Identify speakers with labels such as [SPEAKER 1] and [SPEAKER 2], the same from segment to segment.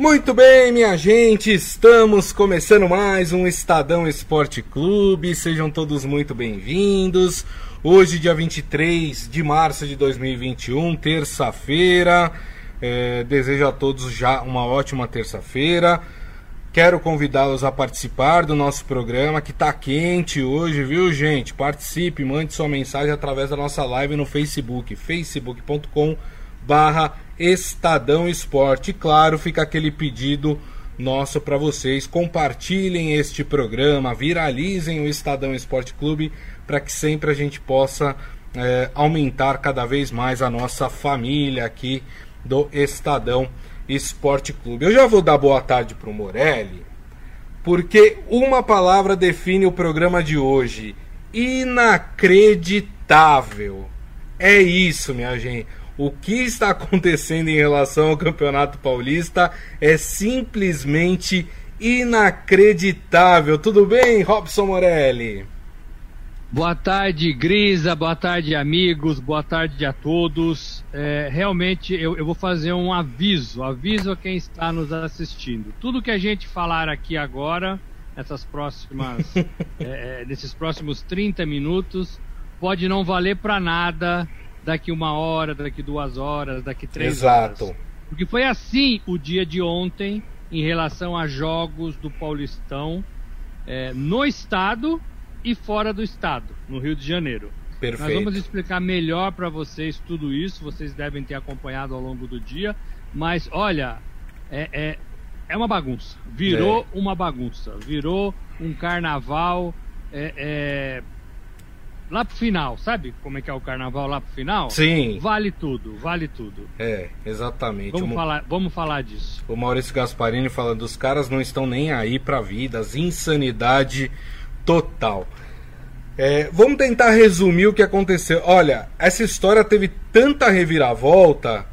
[SPEAKER 1] Muito bem, minha gente, estamos começando mais um Estadão Esporte Clube. Sejam todos muito bem-vindos. Hoje, dia 23 de março de 2021, terça-feira. É, desejo a todos já uma ótima terça-feira. Quero convidá-los a participar do nosso programa que está quente hoje, viu, gente? Participe, mande sua mensagem através da nossa live no Facebook, facebook.com barra Estadão Esporte. Claro, fica aquele pedido nosso para vocês. Compartilhem este programa, viralizem o Estadão Esporte Clube para que sempre a gente possa é, aumentar cada vez mais a nossa família aqui do Estadão Esporte Clube. Eu já vou dar boa tarde para o Morelli, porque uma palavra define o programa de hoje: inacreditável. É isso, minha gente o que está acontecendo em relação ao Campeonato Paulista é simplesmente inacreditável. Tudo bem, Robson Morelli?
[SPEAKER 2] Boa tarde, Grisa. Boa tarde, amigos. Boa tarde a todos. É, realmente, eu, eu, vou fazer um aviso. Aviso a quem está nos assistindo. Tudo que a gente falar aqui agora, nessas próximas, é, é, nesses próximos 30 minutos, pode não valer para nada daqui uma hora, daqui duas horas, daqui três
[SPEAKER 1] Exato.
[SPEAKER 2] horas. Porque foi assim o dia de ontem em relação a jogos do Paulistão é, no estado e fora do estado, no Rio de Janeiro.
[SPEAKER 1] Perfeito.
[SPEAKER 2] Nós vamos explicar melhor para vocês tudo isso, vocês devem ter acompanhado ao longo do dia, mas olha, é, é, é uma bagunça, virou é. uma bagunça, virou um carnaval. É, é lá pro final, sabe como é que é o carnaval lá pro final?
[SPEAKER 1] Sim.
[SPEAKER 2] Vale tudo, vale tudo.
[SPEAKER 1] É, exatamente.
[SPEAKER 2] Vamos, o, falar, vamos falar disso.
[SPEAKER 1] O Maurício Gasparini falando, os caras não estão nem aí pra vidas, insanidade total. É, vamos tentar resumir o que aconteceu. Olha, essa história teve tanta reviravolta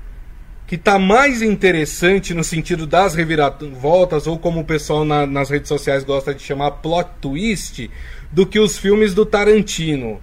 [SPEAKER 1] que tá mais interessante no sentido das reviravoltas, ou como o pessoal na, nas redes sociais gosta de chamar plot twist, do que os filmes do Tarantino.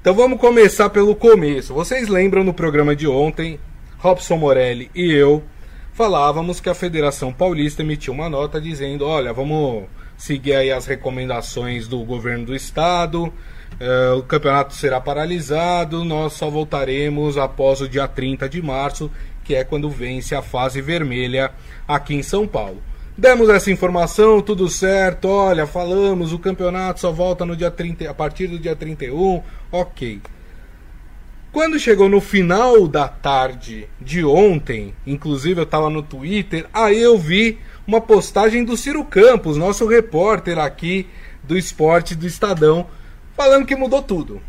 [SPEAKER 1] Então vamos começar pelo começo. Vocês lembram no programa de ontem, Robson Morelli e eu falávamos que a Federação Paulista emitiu uma nota dizendo: olha, vamos seguir aí as recomendações do governo do estado, uh, o campeonato será paralisado, nós só voltaremos após o dia 30 de março, que é quando vence a fase vermelha aqui em São Paulo. Demos essa informação, tudo certo. Olha, falamos, o campeonato só volta no dia 30, a partir do dia 31. OK. Quando chegou no final da tarde de ontem, inclusive eu estava no Twitter, aí eu vi uma postagem do Ciro Campos, nosso repórter aqui do esporte do Estadão, falando que mudou tudo.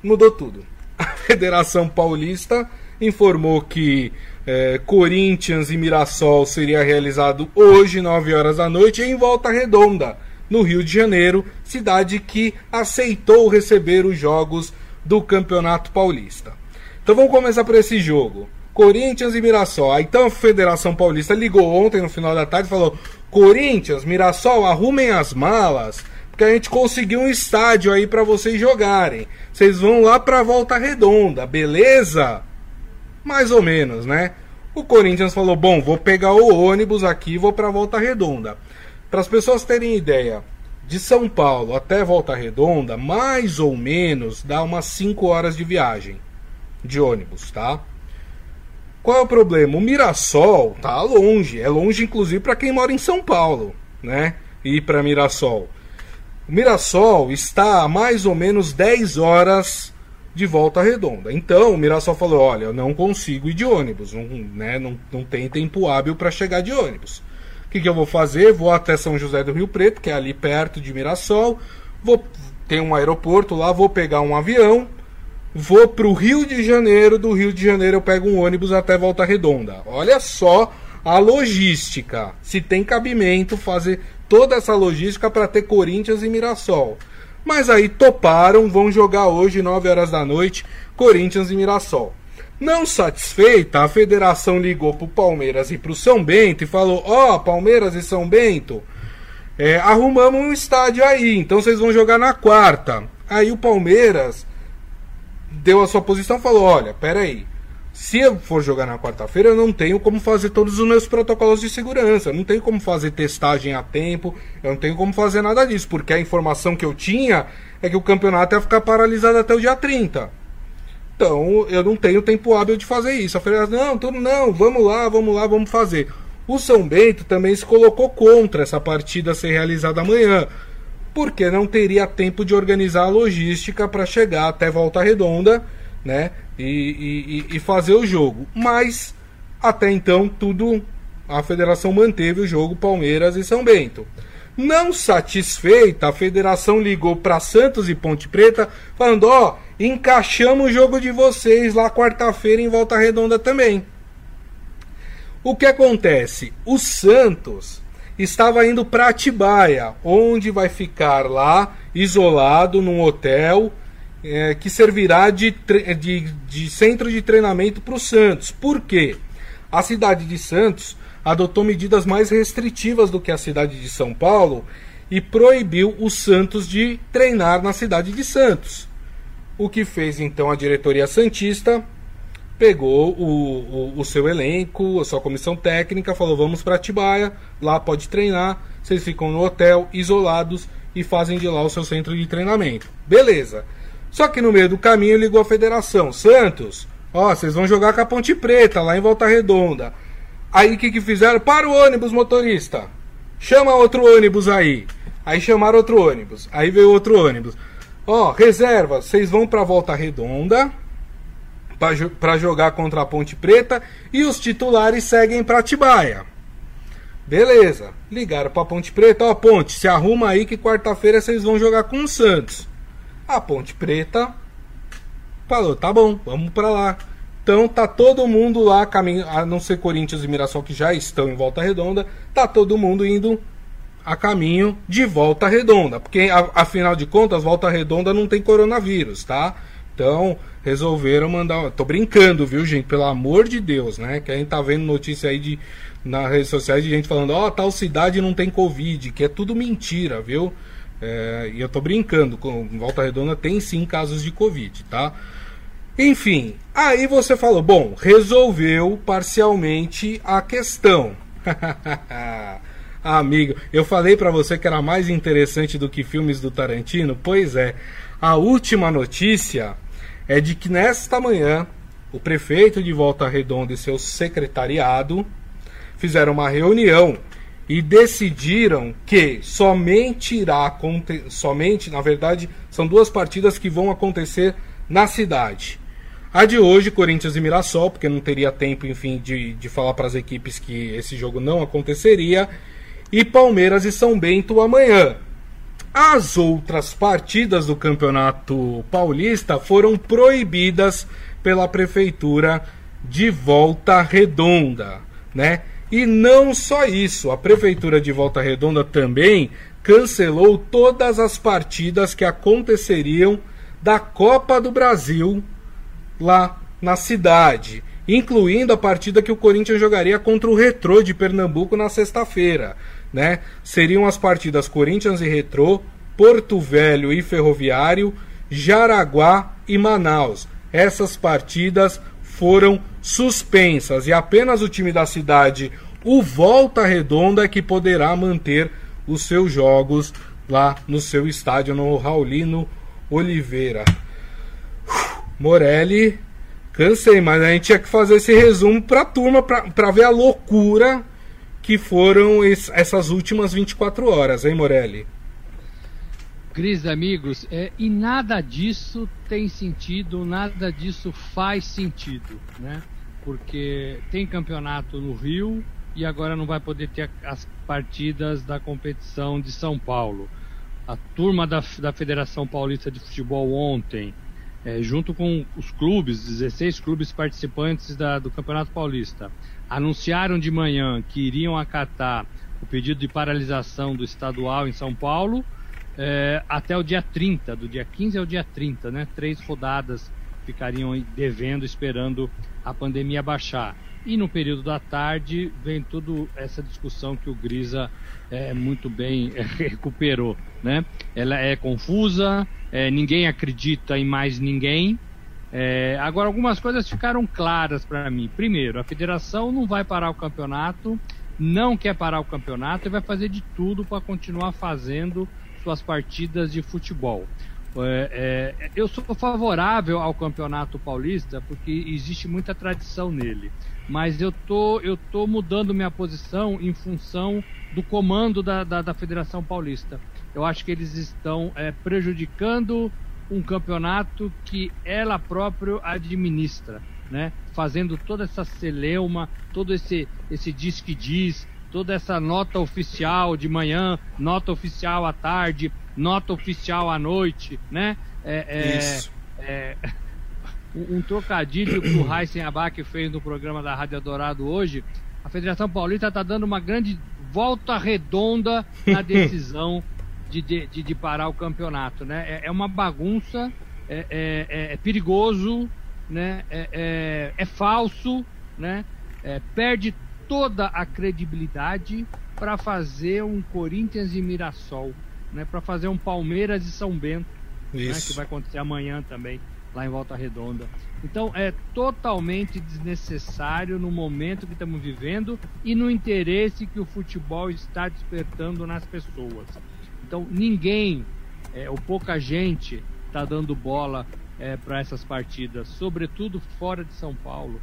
[SPEAKER 1] Mudou tudo. A Federação Paulista informou que é, Corinthians e Mirassol seria realizado hoje, 9 horas da noite, em Volta Redonda, no Rio de Janeiro, cidade que aceitou receber os jogos do Campeonato Paulista. Então vamos começar por esse jogo. Corinthians e Mirassol. Então a Federação Paulista ligou ontem no final da tarde e falou: Corinthians, Mirassol, arrumem as malas, porque a gente conseguiu um estádio aí para vocês jogarem. Vocês vão lá para Volta Redonda, beleza? mais ou menos, né? O Corinthians falou: bom, vou pegar o ônibus aqui e vou para Volta Redonda. Para as pessoas terem ideia, de São Paulo até Volta Redonda, mais ou menos dá umas 5 horas de viagem de ônibus, tá? Qual é o problema? O Mirassol tá longe, é longe inclusive para quem mora em São Paulo, né? Ir para Mirassol. O Mirassol está a mais ou menos 10 horas de volta redonda. Então o Mirassol falou: olha, eu não consigo ir de ônibus, não, né, não, não tem tempo hábil para chegar de ônibus. O que, que eu vou fazer? Vou até São José do Rio Preto, que é ali perto de Mirassol, vou tem um aeroporto lá, vou pegar um avião, vou para o Rio de Janeiro, do Rio de Janeiro eu pego um ônibus até Volta Redonda. Olha só a logística, se tem cabimento fazer toda essa logística para ter Corinthians e Mirassol. Mas aí toparam, vão jogar hoje, 9 horas da noite, Corinthians e Mirassol. Não satisfeita, a federação ligou pro Palmeiras e pro São Bento e falou: Ó, oh, Palmeiras e São Bento, é, arrumamos um estádio aí, então vocês vão jogar na quarta. Aí o Palmeiras deu a sua posição falou: Olha, peraí, Se eu for jogar na quarta-feira, eu não tenho como fazer todos os meus protocolos de segurança, eu não tenho como fazer testagem a tempo, eu não tenho como fazer nada disso, porque a informação que eu tinha é que o campeonato ia ficar paralisado até o dia 30. Então, eu não tenho tempo hábil de fazer isso. A federação, não, tudo não, vamos lá, vamos lá, vamos fazer. O São Bento também se colocou contra essa partida ser realizada amanhã, porque não teria tempo de organizar a logística para chegar até Volta Redonda, né? E, e, e fazer o jogo. Mas até então tudo a federação manteve o jogo Palmeiras e São Bento. Não satisfeita, a federação ligou para Santos e Ponte Preta, falando: ó, oh, encaixamos o jogo de vocês lá quarta-feira em Volta Redonda também. O que acontece? O Santos estava indo para Atibaia, onde vai ficar lá isolado num hotel é, que servirá de, de, de centro de treinamento para o Santos. Por quê? A cidade de Santos adotou medidas mais restritivas do que a cidade de São Paulo e proibiu o Santos de treinar na cidade de Santos. O que fez então a diretoria Santista pegou o, o, o seu elenco, a sua comissão técnica, falou: vamos para Atibaia, lá pode treinar, vocês ficam no hotel, isolados e fazem de lá o seu centro de treinamento. Beleza. Só que no meio do caminho ligou a federação: Santos, ó, vocês vão jogar com a Ponte Preta, lá em Volta Redonda. Aí o que, que fizeram? Para o ônibus, motorista. Chama outro ônibus aí. Aí chamaram outro ônibus. Aí veio outro ônibus. Ó, reserva, vocês vão para Volta Redonda para jogar contra a Ponte Preta e os titulares seguem para Tibaia. Beleza. Ligaram para Ponte Preta, ó, Ponte, se arruma aí que quarta-feira vocês vão jogar com o Santos. A Ponte Preta falou: "Tá bom, vamos para lá". Então tá todo mundo lá, caminho, a não ser Corinthians e Mirassol que já estão em Volta Redonda, tá todo mundo indo a caminho de Volta Redonda, porque afinal de contas Volta Redonda não tem coronavírus, tá? Então resolveram mandar, tô brincando, viu, gente? Pelo amor de Deus, né? Que a gente tá vendo notícia aí de nas redes sociais de gente falando, ó, oh, tal cidade não tem covid, que é tudo mentira, viu? É, e eu tô brincando, com Volta Redonda tem sim casos de covid, tá? Enfim, aí você falou, bom, resolveu parcialmente a questão. Amigo, eu falei para você que era mais interessante do que filmes do Tarantino? Pois é. A última notícia é de que nesta manhã o prefeito de Volta Redonda e seu secretariado fizeram uma reunião e decidiram que somente irá somente, na verdade, são duas partidas que vão acontecer na cidade. A de hoje, Corinthians e Mirassol, porque não teria tempo, enfim, de, de falar para as equipes que esse jogo não aconteceria. E Palmeiras e São Bento amanhã. As outras partidas do Campeonato Paulista foram proibidas pela Prefeitura de Volta Redonda, né? E não só isso, a Prefeitura de Volta Redonda também cancelou todas as partidas que aconteceriam da Copa do Brasil lá na cidade, incluindo a partida que o Corinthians jogaria contra o Retrô de Pernambuco na sexta-feira. Né? Seriam as partidas Corinthians e Retrô, Porto Velho e Ferroviário, Jaraguá e Manaus. Essas partidas foram suspensas e apenas o time da cidade, o Volta Redonda, é que poderá manter os seus jogos lá no seu estádio no Raulino Oliveira. Morelli, cansei, mas a gente tinha que fazer esse resumo para a turma para ver a loucura que foram es, essas últimas 24 horas, hein, Morelli?
[SPEAKER 2] Cris, amigos, é, e nada disso tem sentido, nada disso faz sentido, né? Porque tem campeonato no Rio e agora não vai poder ter as partidas da competição de São Paulo. A turma da, da Federação Paulista de Futebol ontem é, junto com os clubes, 16 clubes participantes da, do Campeonato Paulista, anunciaram de manhã que iriam acatar o pedido de paralisação do estadual em São Paulo é, até o dia 30, do dia 15 ao dia 30, né? Três rodadas ficariam devendo, esperando a pandemia baixar. E no período da tarde vem toda essa discussão que o Grisa é, muito bem é, recuperou. Né? Ela é confusa, é, ninguém acredita em mais ninguém, É, agora, algumas coisas ficaram claras para mim. Primeiro, a federação não vai parar o campeonato, não quer parar o campeonato e vai fazer de tudo para continuar fazendo suas partidas de futebol. É, é, eu sou favorável ao campeonato paulista porque existe muita tradição nele, mas eu tô, eu tô mudando minha posição em função do comando da, da, da Federação Paulista. Eu acho que eles estão é, prejudicando um campeonato que ela própria administra, né? Fazendo toda essa celeuma, todo esse esse diz que diz, toda essa nota oficial de manhã, nota oficial à tarde, nota oficial à noite, né? É, é, Isso. É, um, trocadilho que o Heisen Abac fez no programa da Rádio Dourado hoje. A Federação Paulista está dando uma grande volta redonda na decisão de, de, de, parar o campeonato, né? É, é uma bagunça, é, é, é, é perigoso, né? É, é, é falso, né? perde toda a credibilidade para fazer um Corinthians e Mirassol, né? Para fazer um Palmeiras e São Bento, né? que vai acontecer amanhã também lá em Volta Redonda. Então é totalmente desnecessário no momento que estamos vivendo e no interesse que o futebol está despertando nas pessoas. Então ninguém, é, ou pouca gente, está dando bola é, para essas partidas, sobretudo fora de São Paulo,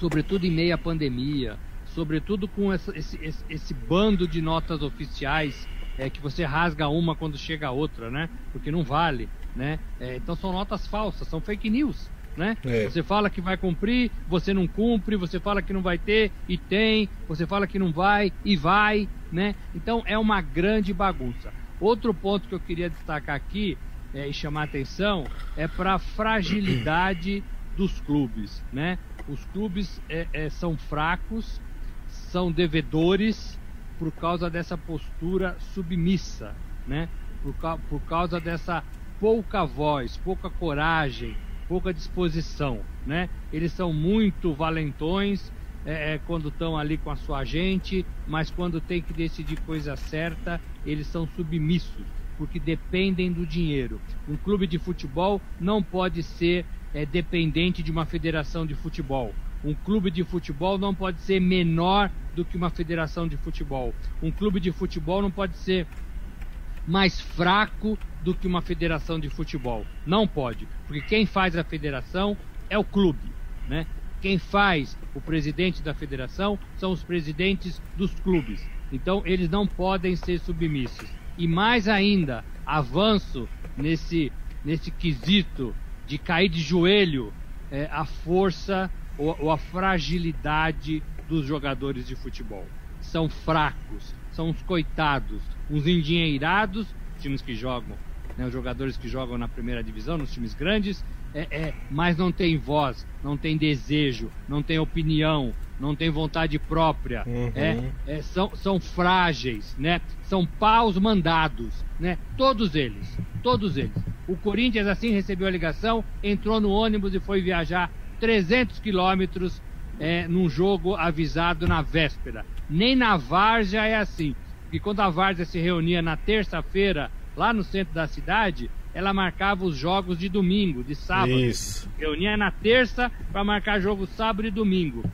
[SPEAKER 2] sobretudo em meio à pandemia, sobretudo com essa, esse, esse, esse, bando de notas oficiais é, que você rasga uma quando chega a outra, né? Porque não vale, né? É, então são notas falsas, são fake news. Né? É. Você fala que vai cumprir, você não cumpre, você fala que não vai ter e tem, você fala que não vai e vai, né? Então é uma grande bagunça. Outro ponto que eu queria destacar aqui é, e chamar atenção é para a fragilidade dos clubes, né? Os clubes é, é, são fracos, são devedores por causa dessa postura submissa, né? Por, por causa dessa pouca voz, pouca coragem, pouca disposição, né? Eles são muito valentões, é, é, quando estão ali com a sua gente, mas quando tem que decidir coisa certa, eles são submissos, porque dependem do dinheiro. Um clube de futebol não pode ser é, dependente de uma federação de futebol. Um clube de futebol não pode ser menor do que uma federação de futebol. Um clube de futebol não pode ser mais fraco do que uma federação de futebol. Não pode, porque quem faz a federação é o clube, né? Quem faz o presidente da federação são os presidentes dos clubes. Então eles não podem ser submissos. E mais ainda, avanço nesse, nesse quesito de cair de joelho é, a força ou, ou a fragilidade dos jogadores de futebol. São fracos, são os coitados, uns endinheirados, times que jogam, né, os jogadores que jogam na primeira divisão, nos times grandes, é, é, mas não tem voz, não tem desejo, não tem opinião, não tem vontade própria, uhum. é, é, são, são frágeis, né? São paus mandados, né? Todos eles, todos eles. O Corinthians assim recebeu a ligação, entrou no ônibus e foi viajar 300 quilômetros é, num jogo avisado na véspera. Nem na Várzea é assim, porque quando a Várzea se reunia na terça-feira lá no centro da cidade, ela marcava os jogos de domingo, de sábado. Isso. Reunia na terça para marcar jogo sábado e domingo.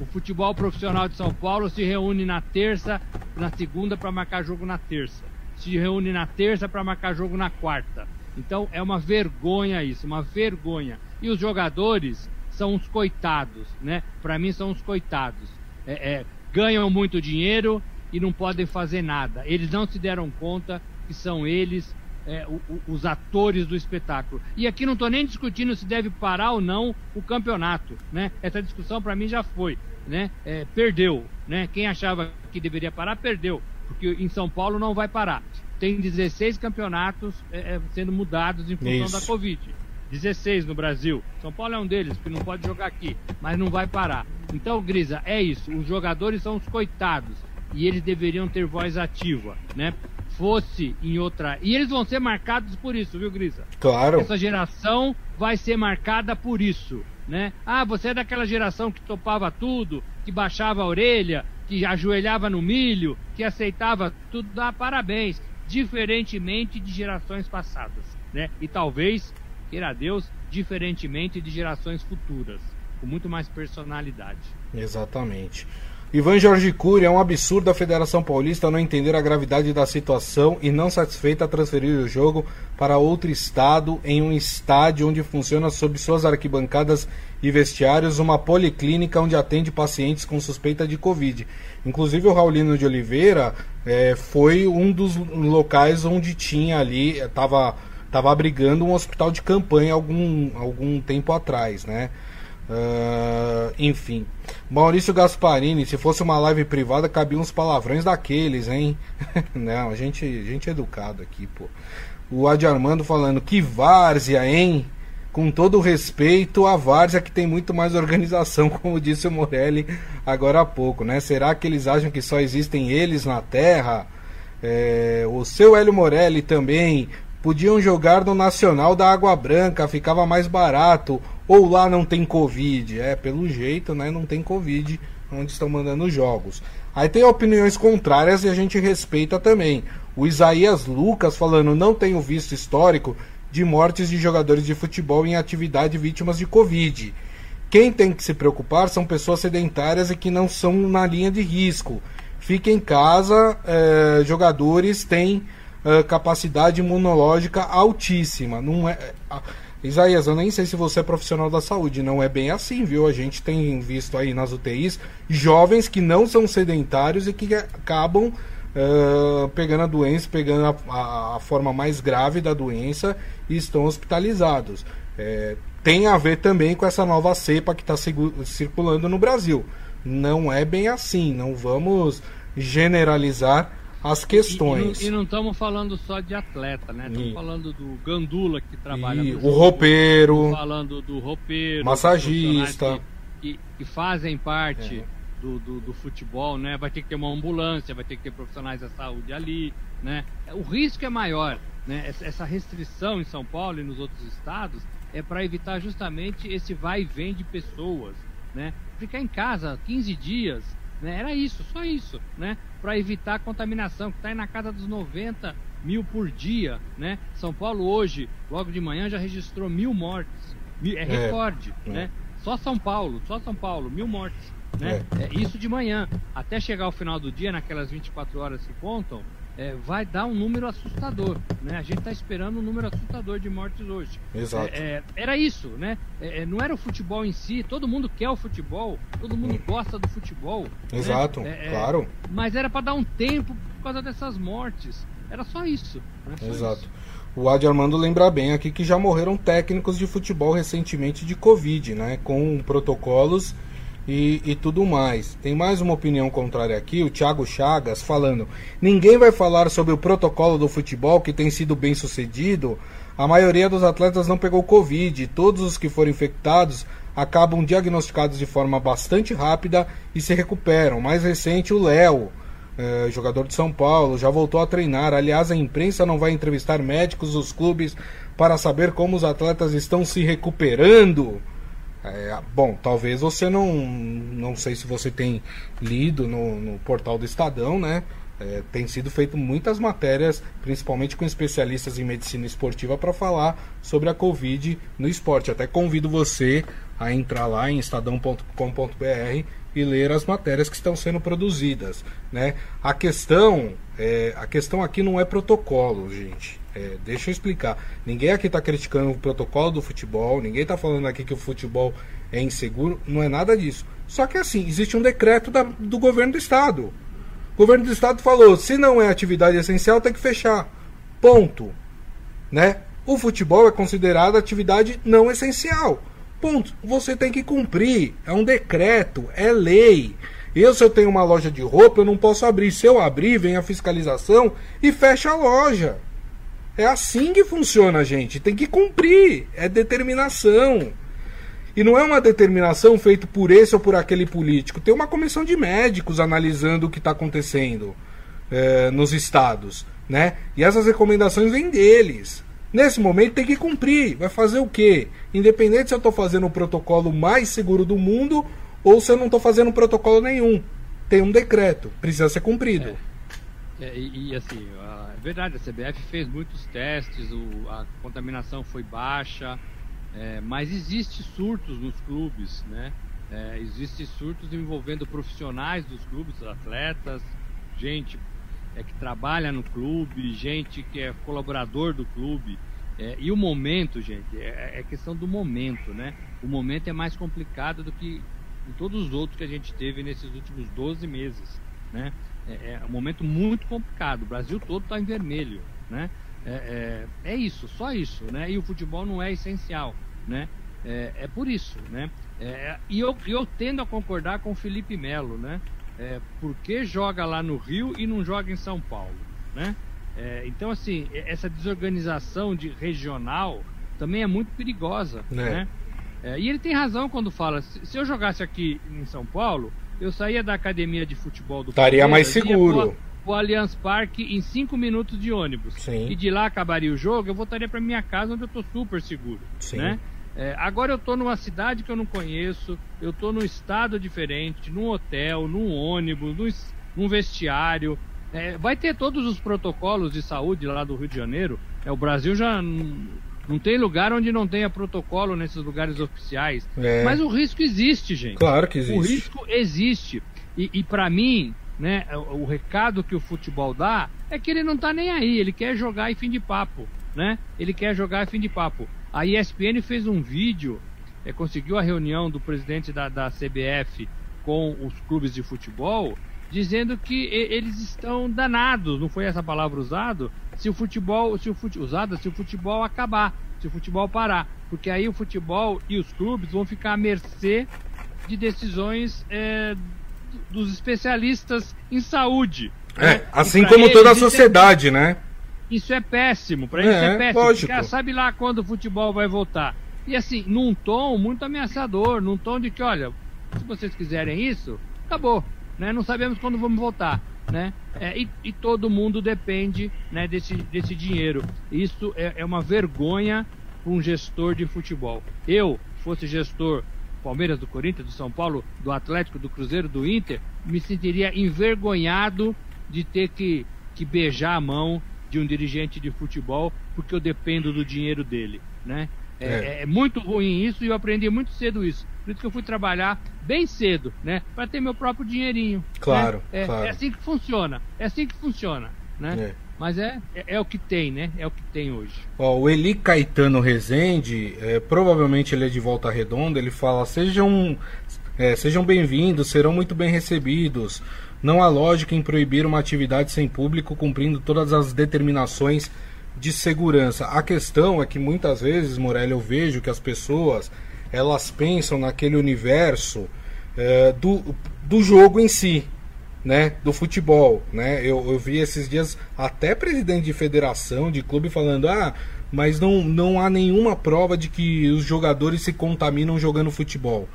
[SPEAKER 2] O futebol profissional de São Paulo se reúne na terça, na segunda para marcar jogo na terça. Se reúne na terça para marcar jogo na quarta. Então é uma vergonha isso, uma vergonha. E os jogadores são os coitados, né? Para mim são os coitados. É, é, ganham muito dinheiro e não podem fazer nada. Eles não se deram conta que são eles é, o, o, os atores do espetáculo. E aqui não estou nem discutindo se deve parar ou não o campeonato, né? Essa discussão para mim já foi, né? É, perdeu, né? Quem achava que deveria parar perdeu, porque em São Paulo não vai parar. Tem 16 campeonatos é, é, sendo mudados em função Isso. da Covid. 16 no Brasil. São Paulo é um deles, porque não pode jogar aqui, mas não vai parar. Então, Grisa, é isso. Os jogadores são os coitados e eles deveriam ter voz ativa, né? Fosse em outra. E eles vão ser marcados por isso, viu, Grisa?
[SPEAKER 1] Claro.
[SPEAKER 2] Essa geração vai ser marcada por isso, né? Ah, você é daquela geração que topava tudo, que baixava a orelha, que ajoelhava no milho, que aceitava tudo. Dá parabéns. Diferentemente de gerações passadas, né? E talvez, queira Deus, diferentemente de gerações futuras, com muito mais personalidade.
[SPEAKER 1] Exatamente. Ivan Jorge Cury, é um absurdo a Federação Paulista não entender a gravidade da situação e não satisfeita transferir o jogo para outro estado em um estádio onde funciona sob suas arquibancadas e vestiários uma policlínica onde atende pacientes com suspeita de Covid. Inclusive o Raulino de Oliveira é, foi um dos locais onde tinha ali, estava tava abrigando um hospital de campanha algum, algum tempo atrás, né? Uh, enfim. Maurício Gasparini, se fosse uma live privada, cabia uns palavrões daqueles, hein? Não, a gente, a gente é educado aqui, pô. O Adi Armando falando, que várzea, hein? Com todo respeito, a várzea que tem muito mais organização, como disse o Morelli agora há pouco, né? Será que eles acham que só existem eles na Terra? É, o seu Hélio Morelli também podiam jogar no Nacional da Água Branca, ficava mais barato. Ou lá não tem Covid. É, pelo jeito, né? Não tem Covid onde estão mandando jogos. Aí tem opiniões contrárias e a gente respeita também. O Isaías Lucas falando: não tenho visto histórico de mortes de jogadores de futebol em atividade vítimas de Covid. Quem tem que se preocupar são pessoas sedentárias e que não são na linha de risco. Fica em casa, eh, jogadores têm uh, capacidade imunológica altíssima. Não é, Isaías, eu nem sei se você é profissional da saúde, não é bem assim, viu? A gente tem visto aí nas UTIs jovens que não são sedentários e que acabam uh, pegando a doença, pegando a, a, forma mais grave da doença e estão hospitalizados. É, tem a ver também com essa nova cepa que está circulando no Brasil. Não é bem assim, não vamos generalizar as questões.
[SPEAKER 2] E, e, e não estamos falando só de atleta, né? Estamos falando do gandula que trabalha e,
[SPEAKER 1] o roupeiro,
[SPEAKER 2] falando do roupeiro,
[SPEAKER 1] massagista,
[SPEAKER 2] que, que, fazem parte é. do, do, do, futebol, né? Vai ter que ter uma ambulância, vai ter que ter profissionais da saúde ali, né? O risco é maior, né? Essa restrição em São Paulo e nos outros estados é para evitar justamente esse vai e vem de pessoas, né? Ficar em casa 15 dias, né? Era isso, só isso, né? para evitar a contaminação, que está aí na casa dos 90 mil por dia. Né? São Paulo hoje, logo de manhã, já registrou mil mortes. É, é recorde. É, né? Só São Paulo, só São Paulo, mil mortes. Né? É. é. isso de manhã. Até chegar ao final do dia, naquelas 24 horas que contam, é, vai dar um número assustador. Né? A gente está esperando um número assustador de mortes hoje.
[SPEAKER 1] Exato.
[SPEAKER 2] É, é, era isso, né? É, é, não era o futebol em si, todo mundo quer o futebol, todo mundo hum. gosta do futebol.
[SPEAKER 1] Né? Exato, né? claro.
[SPEAKER 2] Mas era para dar um tempo por causa dessas mortes. Era só isso. Só
[SPEAKER 1] Exato.
[SPEAKER 2] Isso.
[SPEAKER 1] O Adi Armando lembra bem aqui que já morreram técnicos de futebol recentemente de Covid, né? Com protocolos e, e, tudo mais. Tem mais uma opinião contrária aqui, o Thiago Chagas falando: ninguém vai falar sobre o protocolo do futebol que tem sido bem sucedido. A maioria dos atletas não pegou Covid, todos os que foram infectados acabam diagnosticados de forma bastante rápida e se recuperam. Mais recente, o Léo, é, jogador de São Paulo, já voltou a treinar. Aliás, a imprensa não vai entrevistar médicos dos clubes para saber como os atletas estão se recuperando. É, bom, talvez você não. Não sei se você tem lido no, no portal do Estadão, né? É, tem sido feito muitas matérias, principalmente com especialistas em medicina esportiva, para falar sobre a Covid no esporte. Até convido você a entrar lá em estadão.com.br e ler as matérias que estão sendo produzidas. Né? A questão, é, a questão aqui não é protocolo, gente. É, deixa eu explicar. Ninguém aqui está criticando o protocolo do futebol, ninguém está falando aqui que o futebol é inseguro, não é nada disso. Só que assim, existe um decreto da, do governo do estado. Governo do estado falou: se não é atividade essencial, tem que fechar. Ponto. Né? O futebol é considerado atividade não essencial. Ponto. Você tem que cumprir. É um decreto, é lei. Eu, se eu tenho uma loja de roupa, eu não posso abrir. Se eu abrir, vem a fiscalização e fecha a loja. É assim que funciona, gente. Tem que cumprir. É determinação. E não é uma determinação feita por esse ou por aquele político. Tem uma comissão de médicos analisando o que está acontecendo é, nos estados. Né? E essas recomendações vêm deles. Nesse momento tem que cumprir. Vai fazer o quê? Independente se eu estou fazendo o protocolo mais seguro do mundo ou se eu não estou fazendo protocolo nenhum. Tem um decreto. Precisa ser cumprido.
[SPEAKER 2] É. É, e, e, assim, verdade, a CBF fez muitos testes, o, a contaminação foi baixa, É, mas existe surtos nos clubes, né? É, existe surtos envolvendo profissionais dos clubes, atletas, gente é, que trabalha no clube, gente que é colaborador do clube. É, e o momento, gente, é, é, questão do momento, né? O momento é mais complicado do que em todos os outros que a gente teve nesses últimos 12 meses, né? É, é um momento muito complicado. O Brasil todo está em vermelho, né? É, é, é, isso, só isso, né? E o futebol não é essencial, né? É, é por isso, né? É, e eu, eu tendo a concordar com o Felipe Melo, né? É, por que joga lá no Rio e não joga em São Paulo, né? É, então, assim, essa desorganização de regional também é muito perigosa, é. né? E ele tem razão quando fala, se, se, eu jogasse aqui em São Paulo, eu saía da academia de futebol do
[SPEAKER 1] Estaria mais seguro.
[SPEAKER 2] O Allianz Parque em cinco minutos de ônibus.
[SPEAKER 1] Sim.
[SPEAKER 2] E de lá acabaria o jogo, eu voltaria para minha casa onde eu estou super seguro, Sim. né? É, agora eu estou numa cidade que eu não conheço, eu estou num estado diferente, num hotel, num ônibus, num, num vestiário. É, vai ter todos os protocolos de saúde lá do Rio de Janeiro. É, o Brasil já não, não tem lugar onde não tenha protocolo nesses lugares oficiais. É. Mas o risco existe, gente.
[SPEAKER 1] Claro que existe.
[SPEAKER 2] O risco existe. E, e para mim, né, o, o recado que o futebol dá é que ele não está nem aí, ele quer jogar e fim de papo. Né? Ele quer jogar e fim de papo. A ESPN fez um vídeo, é, conseguiu a reunião do presidente da, da CBF com os clubes de futebol, dizendo que eles estão danados, não foi essa palavra usada, se o futebol, se o fute, usada, se o futebol acabar, se o futebol parar, porque aí o futebol e os clubes vão ficar à mercê de decisões é, dos especialistas em saúde.
[SPEAKER 1] É, né? assim como toda a sociedade, né?
[SPEAKER 2] Isso é péssimo, para eles é, é péssimo. Lógico. Porque, sabe lá quando o futebol vai voltar. E assim, num tom muito ameaçador, num tom de que, olha, se vocês quiserem isso, acabou. Né? Não sabemos quando vamos voltar. Né? É, e, e, todo mundo depende né, desse, desse dinheiro. Isso é, é uma vergonha para um gestor de futebol. Eu, fosse gestor Palmeiras, do Corinthians, do São Paulo, do Atlético, do Cruzeiro, do Inter, me sentiria envergonhado de ter que, que beijar a mão de um dirigente de futebol porque eu dependo do dinheiro dele, né? É, é. é, muito ruim isso e eu aprendi muito cedo isso. Por isso que eu fui trabalhar bem cedo, né? Para ter meu próprio dinheirinho. Né?
[SPEAKER 1] Claro,
[SPEAKER 2] né? é,
[SPEAKER 1] claro.
[SPEAKER 2] é, assim que funciona. É assim que funciona, né? Mas é, é, é, o que tem, né? É o que tem hoje.
[SPEAKER 1] Ó, o Eli Caetano Rezende, é, provavelmente ele é de volta redonda, ele fala: sejam, é, sejam bem-vindos, serão muito bem recebidos. Não há lógica em proibir uma atividade sem público cumprindo todas as determinações de segurança. A questão é que muitas vezes, Morelli, eu vejo que as pessoas elas pensam naquele universo é, do, do jogo em si, né, do futebol, né? Eu, eu vi esses dias até presidente de federação, de clube falando, ah, mas não, não há nenhuma prova de que os jogadores se contaminam jogando futebol.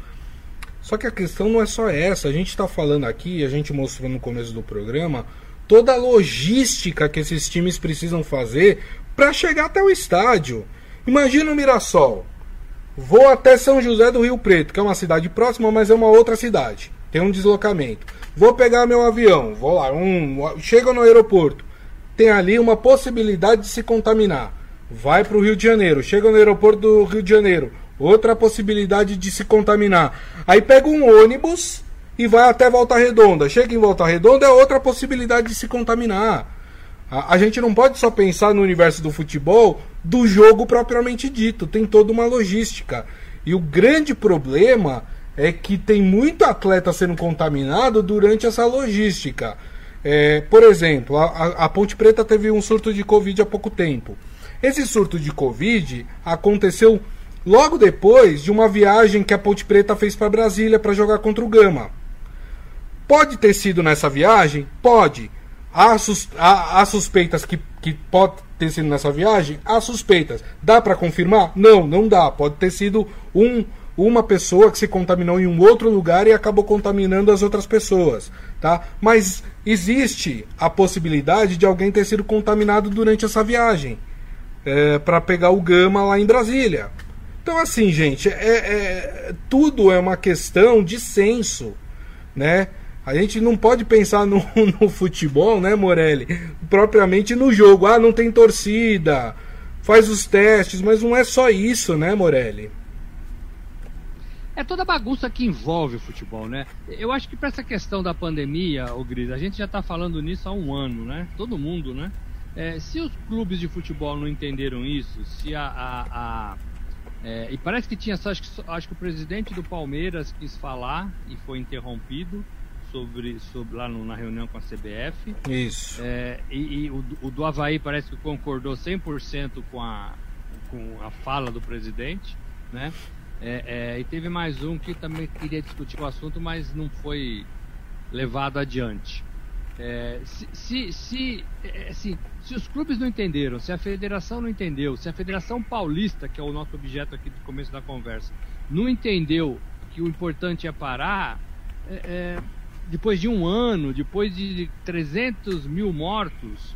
[SPEAKER 1] Só que a questão não é só essa. A gente está falando aqui, a gente mostrou no começo do programa, toda a logística que esses times precisam fazer para chegar até o estádio. Imagina o Mirassol. Vou até São José do Rio Preto, que é uma cidade próxima, mas é uma outra cidade. Tem um deslocamento. Vou pegar meu avião, vou lá, um, chega no aeroporto. Tem ali uma possibilidade de se contaminar. Vai para o Rio de Janeiro, chega no aeroporto do Rio de Janeiro. Outra possibilidade de se contaminar. Aí pega um ônibus e vai até Volta Redonda. Chega em Volta Redonda é outra possibilidade de se contaminar. A, a, gente não pode só pensar no universo do futebol do jogo propriamente dito. Tem toda uma logística. E o grande problema é que tem muito atleta sendo contaminado durante essa logística. É, por exemplo, a, a Ponte Preta teve um surto de Covid há pouco tempo. Esse surto de Covid aconteceu logo depois de uma viagem que a Ponte Preta fez para Brasília para jogar contra o Gama. Pode ter sido nessa viagem? Pode. Há, sus há, há suspeitas que, que pode ter sido nessa viagem? Há suspeitas. Dá para confirmar? Não, não dá. Pode ter sido um, uma pessoa que se contaminou em um outro lugar e acabou contaminando as outras pessoas, tá? Mas existe a possibilidade de alguém ter sido contaminado durante essa viagem é, para pegar o Gama lá em Brasília. Então, assim, gente, é, é, tudo é uma questão de senso, né? A gente não pode pensar no, no, futebol, né, Morelli? Propriamente no jogo. Ah, não tem torcida. faz os testes, mas não é só isso, né, Morelli?
[SPEAKER 2] É toda a bagunça que envolve o futebol, né? Eu acho que para essa questão da pandemia, o Gris, a gente já está falando nisso há um ano, né? Todo mundo, né? É, se os clubes de futebol não entenderam isso, se a. a, a é, e parece que tinha, acho que, acho que o presidente do Palmeiras quis falar e foi interrompido sobre, sobre lá no, na reunião com a CBF.
[SPEAKER 1] Isso.
[SPEAKER 2] É, e, e o, o, do Havaí parece que concordou 100% com a, com a fala do presidente, né? É, é, e teve mais um que também queria discutir o assunto, mas não foi levado adiante. É, se, se, se, é, assim, se os clubes não entenderam, se a federação não entendeu, se a Federação Paulista, que é o nosso objeto aqui do começo da conversa, não entendeu que o importante é parar, é, é depois de um ano, depois de 300 mil mortos,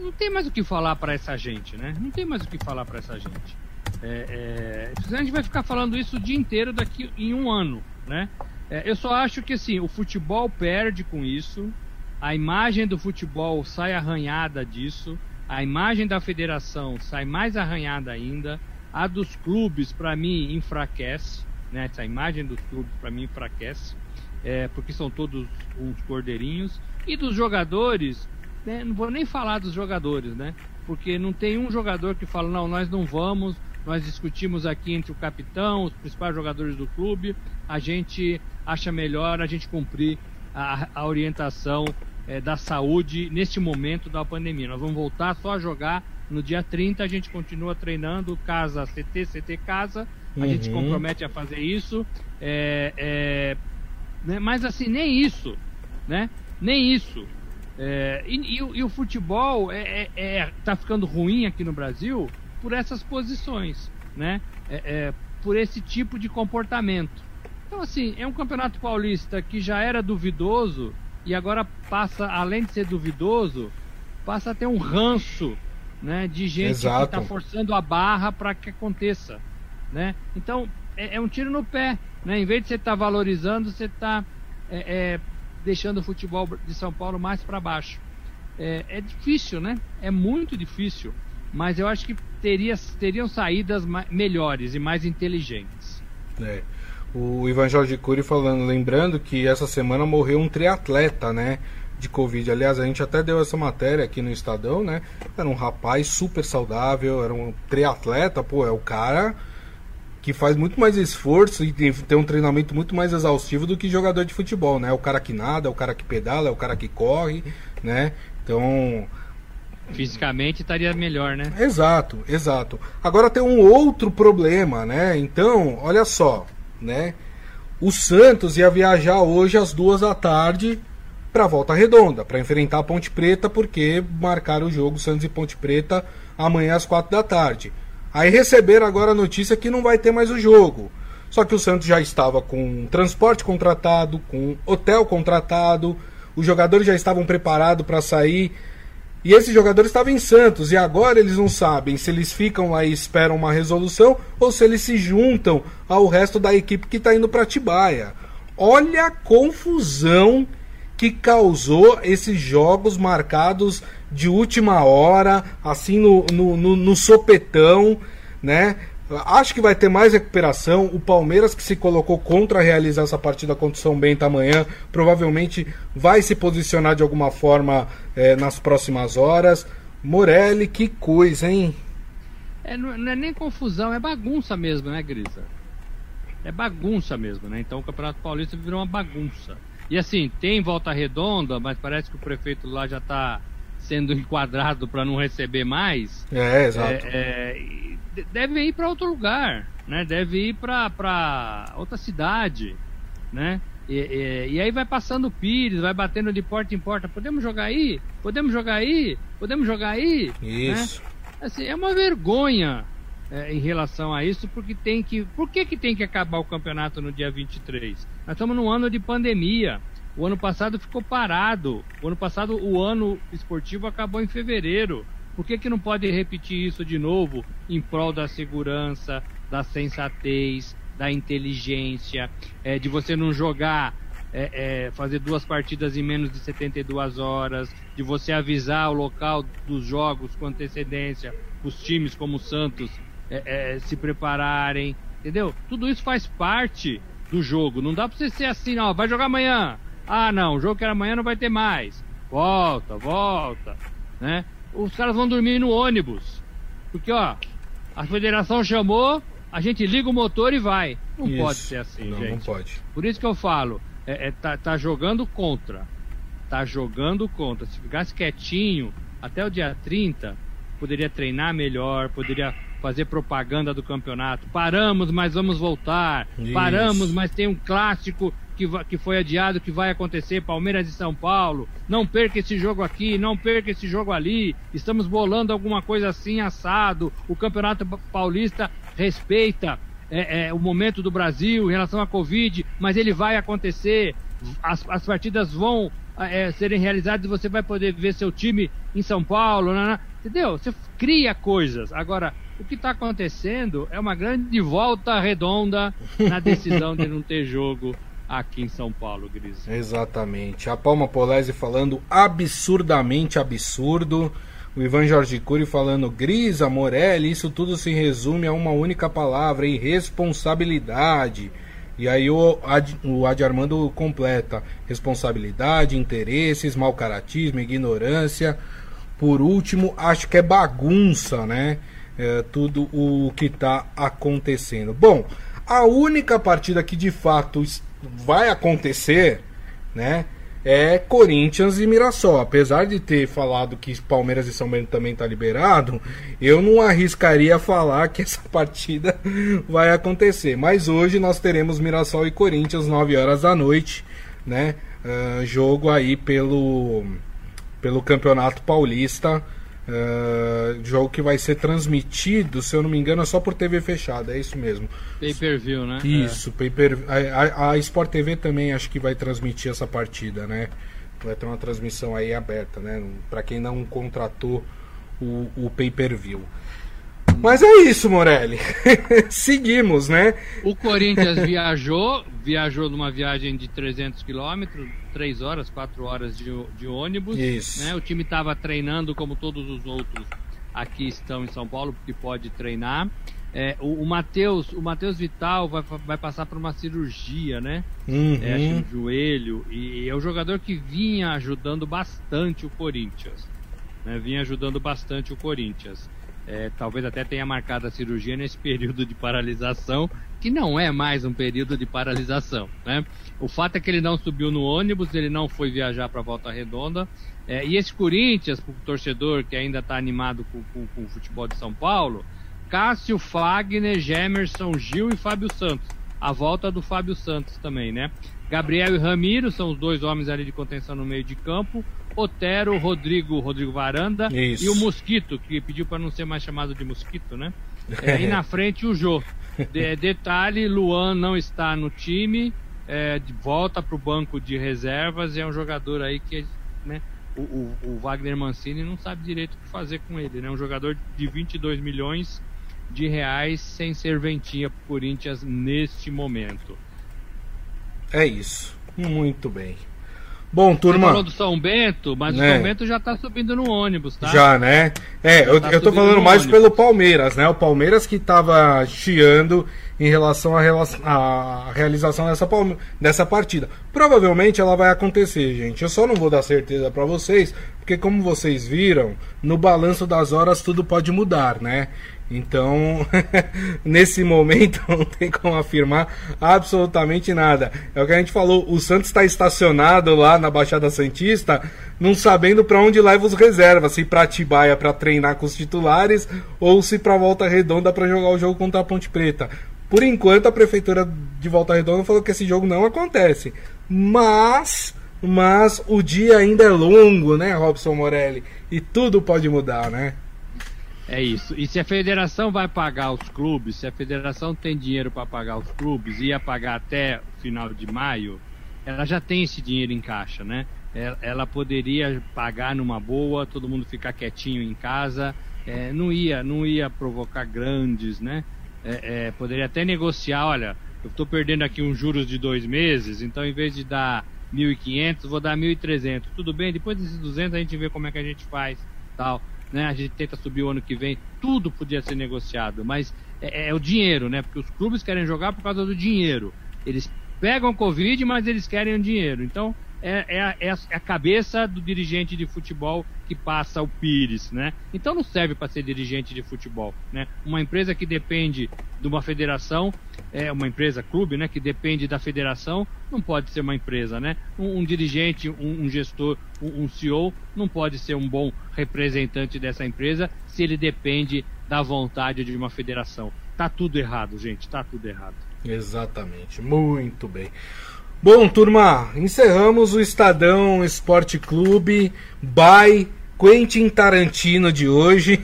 [SPEAKER 2] não tem mais o que falar para essa gente, né? Não tem mais o que falar para essa gente. É, é, a gente vai ficar falando isso o dia inteiro daqui em um ano, né? É, eu só acho que assim, o futebol perde com isso, a imagem do futebol sai arranhada disso, a imagem da federação sai mais arranhada ainda, a dos clubes para mim enfraquece, né? Essa imagem dos clubes para mim enfraquece, é, porque são todos uns cordeirinhos e dos jogadores, né? não vou nem falar dos jogadores, né? Porque não tem um jogador que fala não, nós não vamos nós discutimos aqui entre o capitão, os principais jogadores do clube, a gente acha melhor a gente cumprir a, a orientação é, da saúde neste momento da pandemia. Nós vamos voltar só a jogar no dia 30, a gente continua treinando casa CT, CT casa, a uhum. gente compromete a fazer isso, é, é, né? mas assim, nem isso, né? Nem isso. É, e, e, e, o futebol é, é, é, tá ficando ruim aqui no Brasil por essas posições, né? É, é, por esse tipo de comportamento. Então, assim, é um campeonato paulista que já era duvidoso e agora passa, além de ser duvidoso, passa a ter um ranço, né? De gente Exato. que está forçando a barra para que aconteça, né? Então, é, é, um tiro no pé, né? Em vez de você estar tá valorizando, você está é, é, deixando o futebol de São Paulo mais para baixo. É, é difícil, né? É muito difícil mas eu acho que teria, teriam saídas melhores e mais inteligentes.
[SPEAKER 1] É. O Ivan Jorge Cury falando, lembrando que essa semana morreu um triatleta, né? De Covid. Aliás, a gente até deu essa matéria aqui no Estadão, né? Era um rapaz super saudável, era um triatleta, pô, é o cara que faz muito mais esforço e tem, um treinamento muito mais exaustivo do que jogador de futebol, né? É o cara que nada, é o cara que pedala, é o cara que corre, né? Então,
[SPEAKER 2] Fisicamente estaria melhor, né?
[SPEAKER 1] Exato, exato. Agora tem um outro problema, né? Então, olha só, né? O Santos ia viajar hoje às duas da tarde para Volta Redonda, para enfrentar a Ponte Preta, porque marcaram o jogo Santos e Ponte Preta amanhã às quatro da tarde. Aí receberam agora a notícia que não vai ter mais o jogo. Só que o Santos já estava com transporte contratado, com hotel contratado, os jogadores já estavam preparados para sair e esses jogadores estavam em Santos e agora eles não sabem se eles ficam lá e esperam uma resolução ou se eles se juntam ao resto da equipe que está indo para Tibaia. Olha a confusão que causou esses jogos marcados de última hora, assim no, no, no, no sopetão, né? Acho que vai ter mais recuperação. O Palmeiras, que se colocou contra realizar essa partida contra o São Bento amanhã, provavelmente vai se posicionar de alguma forma é, nas próximas horas. Morelli, que coisa, hein?
[SPEAKER 2] É, não é nem confusão, é bagunça mesmo, né, Grisa? É bagunça mesmo, né? Então o Campeonato Paulista virou uma bagunça. E assim, tem volta redonda, mas parece que o prefeito lá já está sendo enquadrado para não receber mais.
[SPEAKER 1] É, exato.
[SPEAKER 2] É, é, deve ir para outro lugar, né? Deve ir para outra cidade, né? E, e, e, aí vai passando o Pires, vai batendo de porta em porta. Podemos jogar aí? Podemos jogar aí? Podemos jogar aí?
[SPEAKER 1] Isso.
[SPEAKER 2] Né? Assim, é uma vergonha é, em relação a isso, porque tem que. Por que, que tem que acabar o campeonato no dia 23? Nós estamos num ano de pandemia. O ano passado ficou parado. O ano passado o ano esportivo acabou em fevereiro. Por que, que não pode repetir isso de novo em prol da segurança, da sensatez, da inteligência, é, de você não jogar é, é, fazer duas partidas em menos de 72 horas, de você avisar o local dos jogos com antecedência, os times como o Santos é, é, se prepararem, entendeu? Tudo isso faz parte do jogo. Não dá pra você ser assim, não, vai jogar amanhã. Ah, não, o jogo que era amanhã não vai ter mais. Volta, volta, né? Os caras vão dormir no ônibus. Porque, ó, a federação chamou, a gente liga o motor e vai. Não isso. pode ser assim,
[SPEAKER 1] não,
[SPEAKER 2] gente.
[SPEAKER 1] Não pode.
[SPEAKER 2] Por isso que eu falo, é, é, tá, tá jogando contra. Tá jogando contra. Se ficasse quietinho até o dia 30, poderia treinar melhor, poderia fazer propaganda do campeonato. Paramos, mas vamos voltar. Isso. Paramos, mas tem um clássico que, que foi adiado que vai acontecer, Palmeiras e São Paulo. Não perca esse jogo aqui, não perca esse jogo ali. Estamos bolando alguma coisa assim assado. O Campeonato Paulista respeita é, é, o momento do Brasil em relação à Covid, mas ele vai acontecer. As, as partidas vão é, serem realizadas e você vai poder ver seu time em São Paulo. Entendeu? Você cria coisas. Agora, o que está acontecendo é uma grande volta redonda na decisão de não ter jogo aqui em São Paulo, Gris.
[SPEAKER 1] Exatamente. A Palma Polese falando absurdamente absurdo. O Ivan Jorge Cury falando, Grisa, Morelli, isso tudo se resume a uma única palavra, irresponsabilidade. E aí o Ad, o Armando completa, responsabilidade, interesses, mau caratismo, ignorância. Por último, acho que é bagunça, né? É, tudo o que está acontecendo. Bom, a única partida que de fato vai acontecer, né? é Corinthians e Mirassol. Apesar de ter falado que Palmeiras e São Bento também tá liberado, eu não arriscaria falar que essa partida vai acontecer. Mas hoje nós teremos Mirassol e Corinthians 9 horas da noite, né? Uh, jogo aí pelo pelo Campeonato Paulista. Uh, jogo que vai ser transmitido, se eu não me engano, é só por TV fechada, é isso mesmo.
[SPEAKER 2] Pay per view, né?
[SPEAKER 1] Isso, é. pay per a, a, a Sport TV também acho que vai transmitir essa partida, né? Vai ter uma transmissão aí aberta, né? Para quem não contratou o, o pay per view. Mas é isso, Morelli. Seguimos, né?
[SPEAKER 2] O Corinthians viajou, viajou numa viagem de 300 quilômetros, 3 horas, 4 horas de, de ônibus.
[SPEAKER 1] Isso.
[SPEAKER 2] Né? O time estava treinando como todos os outros aqui estão em São Paulo, porque pode treinar. É, o, o Matheus o Mateus Vital vai, vai passar por uma cirurgia, né?
[SPEAKER 1] Uhum.
[SPEAKER 2] É, no joelho. E, e, é um jogador que vinha ajudando bastante o Corinthians. Né? Vinha ajudando bastante o Corinthians. É, talvez até tenha marcado a cirurgia nesse período de paralisação, que não é mais um período de paralisação. Né? O fato é que ele não subiu no ônibus, ele não foi viajar para Volta Redonda. É, e esse Corinthians, o torcedor que ainda está animado com, com, com, o futebol de São Paulo, Cássio, Fagner, Gemerson, Gil e Fábio Santos. A volta do Fábio Santos também, né? Gabriel e Ramiro são os dois homens ali de contenção no meio de campo. Otero, Rodrigo, Rodrigo Varanda
[SPEAKER 1] Isso.
[SPEAKER 2] e o Mosquito, que pediu para não ser mais chamado de Mosquito, né? É, e na frente o Jô. De, detalhe, Luan não está no time, é, de volta para o banco de reservas, é um jogador aí que né, o, o, o, Wagner Mancini não sabe direito o que fazer com ele, né? Um jogador de 22 milhões de reais sem serventia para o Corinthians neste momento.
[SPEAKER 1] É isso. Muito bem. Bom, turma. Você
[SPEAKER 2] falou do São Bento, mas né? o São Bento já tá subindo no ônibus, tá?
[SPEAKER 1] Já, né? É, eu, tá eu tô falando mais ônibus. pelo Palmeiras, né? O Palmeiras que tava chiando em relação à, à realização dessa, dessa partida. Provavelmente ela vai acontecer, gente. Eu só não vou dar certeza para vocês, porque como vocês viram, no balanço das horas tudo pode mudar, né? Então, nesse momento não tem como afirmar absolutamente nada. É o que a gente falou, o Santos está estacionado lá na Baixada Santista, não sabendo para onde leva os reservas, se para Atibaia para treinar com os titulares ou se para Volta Redonda para jogar o jogo contra a Ponte Preta. Por enquanto a prefeitura de Volta Redonda falou que esse jogo não acontece. Mas mas o dia ainda é longo, né, Robson Morelli? E tudo pode mudar, né?
[SPEAKER 2] É isso. E se a federação vai pagar os clubes, se a federação tem dinheiro para pagar os clubes, ia pagar até o final de maio, ela já tem esse dinheiro em caixa, né? Ela poderia pagar numa boa, todo mundo ficar quietinho em casa, é, não ia, não ia provocar grandes, né? É, é, poderia até negociar, olha, eu estou perdendo aqui uns juros de dois meses, então em vez de dar 1.500, vou dar 1.300. Tudo bem, depois desses 200 a gente vê como é que a gente faz, tal. Né? A gente tenta subir o ano que vem, tudo podia ser negociado, mas é, é o dinheiro, né? Porque os clubes querem jogar por causa do dinheiro. Eles pegam Covid, mas eles querem o dinheiro. Então, é, é, a, é, a, cabeça do dirigente de futebol que passa o Pires, né? Então não serve para ser dirigente de futebol, né? Uma empresa que depende de uma federação, é uma empresa clube, né? Que depende da federação, não pode ser uma empresa, né? Um, um dirigente, um, um gestor, um, um, CEO não pode ser um bom representante dessa empresa se ele depende da vontade de uma federação. Tá tudo errado, gente. Tá tudo errado.
[SPEAKER 1] Exatamente. Muito bem. Bom, turma, encerramos o Estadão Esporte Clube by Quentin Tarantino de hoje,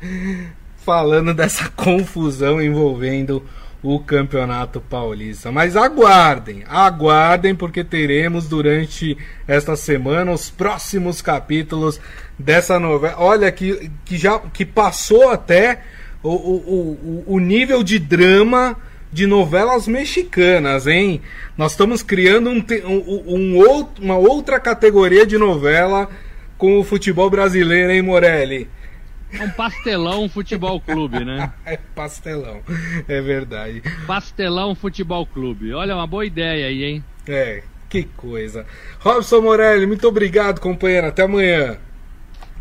[SPEAKER 1] falando dessa confusão envolvendo o Campeonato Paulista. Mas aguardem, aguardem, porque teremos durante esta semana os próximos capítulos dessa novela. Olha, que, que já que passou até o, o, o, o nível de drama de novelas mexicanas, hein? Nós estamos criando um, um, um outro, uma outra categoria de novela com o futebol brasileiro, hein, Morelli?
[SPEAKER 2] É um pastelão futebol clube, né?
[SPEAKER 1] é pastelão, é verdade.
[SPEAKER 2] Pastelão futebol clube. Olha, uma boa ideia aí, hein?
[SPEAKER 1] É, que coisa. Robson Morelli, muito obrigado, companheiro. Até amanhã.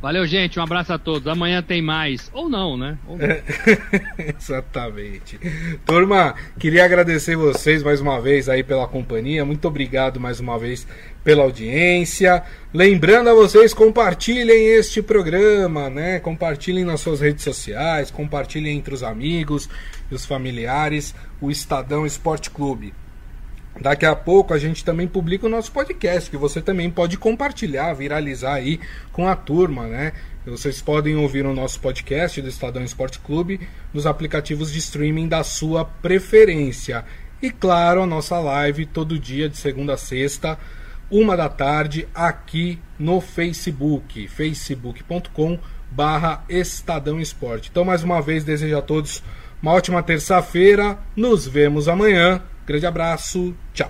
[SPEAKER 2] Valeu, gente. Um abraço a todos. Amanhã tem mais. Ou não, né? Ou não.
[SPEAKER 1] Exatamente. Turma, queria agradecer vocês mais uma vez aí pela companhia. Muito obrigado mais uma vez pela audiência. Lembrando a vocês, compartilhem este programa, né? Compartilhem nas suas redes sociais, compartilhem entre os amigos e os familiares o Estadão Esporte Clube. Daqui a pouco a gente também publica o nosso podcast, que você também pode compartilhar, viralizar aí com a turma, né? Vocês podem ouvir o nosso podcast do Estadão Esporte Clube nos aplicativos de streaming da sua preferência. E claro, a nossa live todo dia, de segunda a sexta, uma da tarde, aqui no Facebook, facebook.com barra Estadão Esporte. Então, mais uma vez, desejo a todos uma ótima terça-feira. Nos vemos amanhã. Grande abraço, tchau.